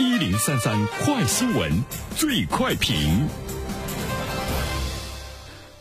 一零三三快新闻，最快评。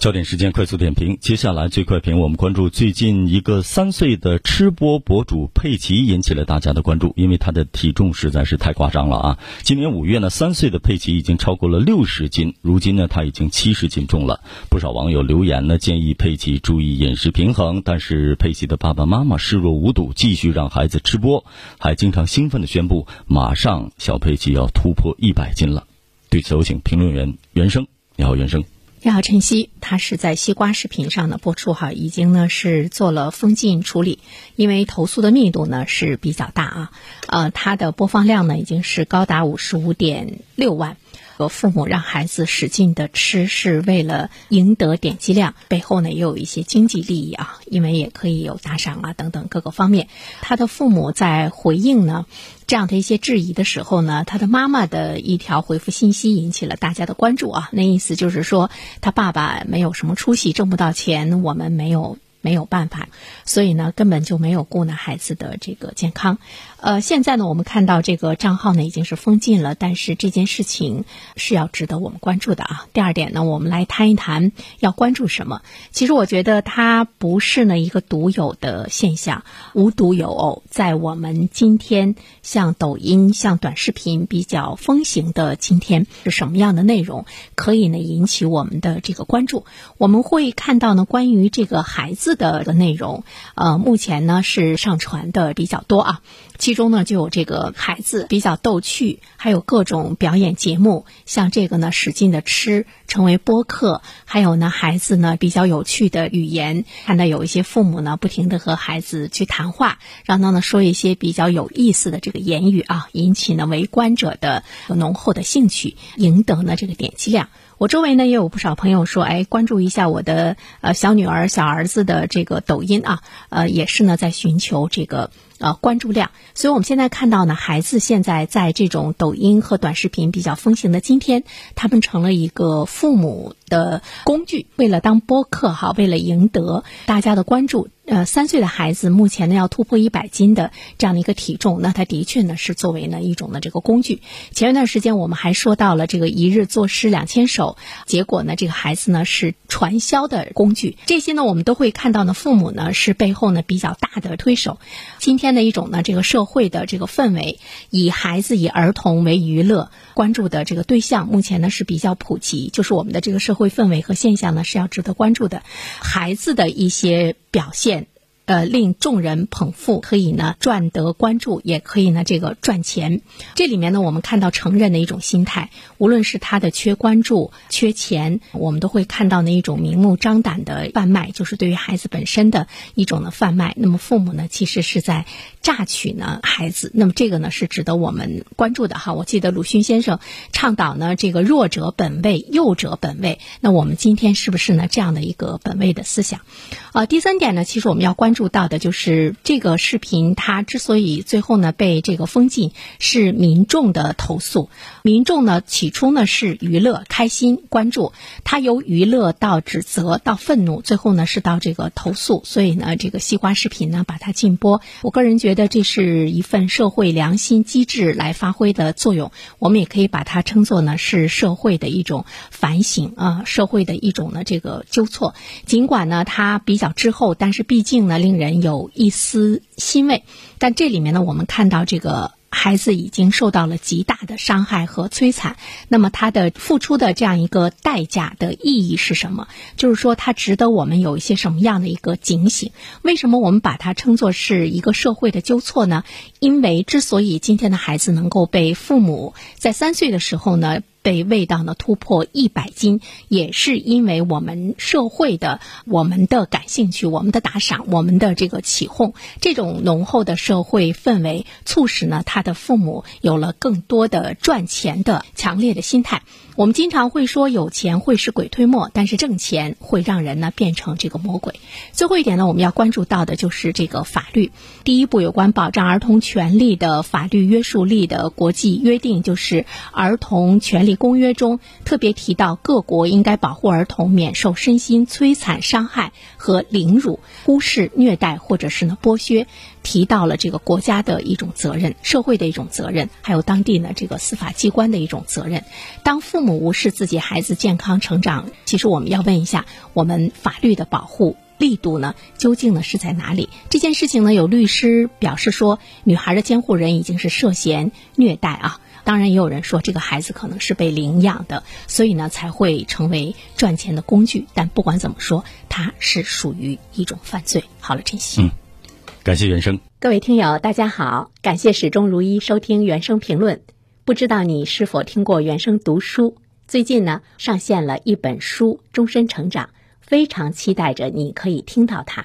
焦点时间快速点评，接下来最快评，我们关注最近一个三岁的吃播博主佩奇引起了大家的关注，因为他的体重实在是太夸张了啊！今年五月呢，三岁的佩奇已经超过了六十斤，如今呢，他已经七十斤重了。不少网友留言呢，建议佩奇注意饮食平衡，但是佩奇的爸爸妈妈视若无睹，继续让孩子吃播，还经常兴奋的宣布，马上小佩奇要突破一百斤了。对此，有请评论员袁生，你好，袁生。你好，晨曦，他是在西瓜视频上呢播出哈，已经呢是做了封禁处理，因为投诉的密度呢是比较大啊，呃，它的播放量呢已经是高达五十五点六万。和父母让孩子使劲的吃，是为了赢得点击量，背后呢也有一些经济利益啊，因为也可以有打赏啊等等各个方面。他的父母在回应呢这样的一些质疑的时候呢，他的妈妈的一条回复信息引起了大家的关注啊，那意思就是说他爸爸没有什么出息，挣不到钱，我们没有。没有办法，所以呢，根本就没有顾呢孩子的这个健康。呃，现在呢，我们看到这个账号呢已经是封禁了，但是这件事情是要值得我们关注的啊。第二点呢，我们来谈一谈要关注什么。其实我觉得它不是呢一个独有的现象，无独有偶，在我们今天像抖音、像短视频比较风行的今天，是什么样的内容可以呢引起我们的这个关注？我们会看到呢关于这个孩子。的的内容，呃，目前呢是上传的比较多啊，其中呢就有这个孩子比较逗趣，还有各种表演节目，像这个呢使劲的吃，成为播客，还有呢孩子呢比较有趣的语言，看到有一些父母呢不停的和孩子去谈话，让他呢说一些比较有意思的这个言语啊，引起呢围观者的浓厚的兴趣，赢得呢这个点击量。我周围呢也有不少朋友说，哎，关注一下我的呃小女儿、小儿子的这个抖音啊，呃，也是呢在寻求这个。呃，关注量，所以我们现在看到呢，孩子现在在这种抖音和短视频比较风行的今天，他们成了一个父母的工具，为了当播客哈，为了赢得大家的关注。呃，三岁的孩子目前呢要突破一百斤的这样的一个体重，那他的确呢是作为呢一种的这个工具。前一段时间我们还说到了这个一日作诗两千首，结果呢这个孩子呢是传销的工具。这些呢我们都会看到呢，父母呢是背后呢比较大的推手。今天。的一种呢，这个社会的这个氛围，以孩子以儿童为娱乐关注的这个对象，目前呢是比较普及，就是我们的这个社会氛围和现象呢是要值得关注的，孩子的一些表现。呃，令众人捧腹，可以呢赚得关注，也可以呢这个赚钱。这里面呢，我们看到成人的一种心态，无论是他的缺关注、缺钱，我们都会看到那一种明目张胆的贩卖，就是对于孩子本身的一种的贩卖。那么父母呢，其实是在榨取呢孩子。那么这个呢是值得我们关注的哈。我记得鲁迅先生倡导呢，这个弱者本位，幼者本位。那我们今天是不是呢这样的一个本位的思想？呃，第三点呢，其实我们要关注。到的就是这个视频，它之所以最后呢被这个封禁，是民众的投诉。民众呢起初呢是娱乐、开心、关注，他由娱乐到指责到愤怒，最后呢是到这个投诉。所以呢，这个西瓜视频呢把它禁播。我个人觉得这是一份社会良心机制来发挥的作用。我们也可以把它称作呢是社会的一种反省啊，社会的一种呢这个纠错。尽管呢它比较滞后，但是毕竟呢令。令人有一丝欣慰，但这里面呢，我们看到这个。孩子已经受到了极大的伤害和摧残，那么他的付出的这样一个代价的意义是什么？就是说，他值得我们有一些什么样的一个警醒？为什么我们把它称作是一个社会的纠错呢？因为之所以今天的孩子能够被父母在三岁的时候呢被喂到呢突破一百斤，也是因为我们社会的我们的感兴趣、我们的打赏、我们的这个起哄，这种浓厚的社会氛围，促使呢他。的父母有了更多的赚钱的强烈的心态。我们经常会说有钱会使鬼推磨，但是挣钱会让人呢变成这个魔鬼。最后一点呢，我们要关注到的就是这个法律。第一步，有关保障儿童权利的法律约束力的国际约定，就是《儿童权利》。理公约中特别提到，各国应该保护儿童免受身心摧残伤害和凌辱、忽视、虐待或者是呢剥削，提到了这个国家的一种责任、社会的一种责任，还有当地呢这个司法机关的一种责任。当父母无视自己孩子健康成长，其实我们要问一下，我们法律的保护。力度呢，究竟呢是在哪里？这件事情呢，有律师表示说，女孩的监护人已经是涉嫌虐待啊。当然，也有人说这个孩子可能是被领养的，所以呢才会成为赚钱的工具。但不管怎么说，它是属于一种犯罪。好了，珍惜。嗯，感谢原生。各位听友，大家好，感谢始终如一收听原声评论。不知道你是否听过原声读书？最近呢，上线了一本书《终身成长》。非常期待着你可以听到它，《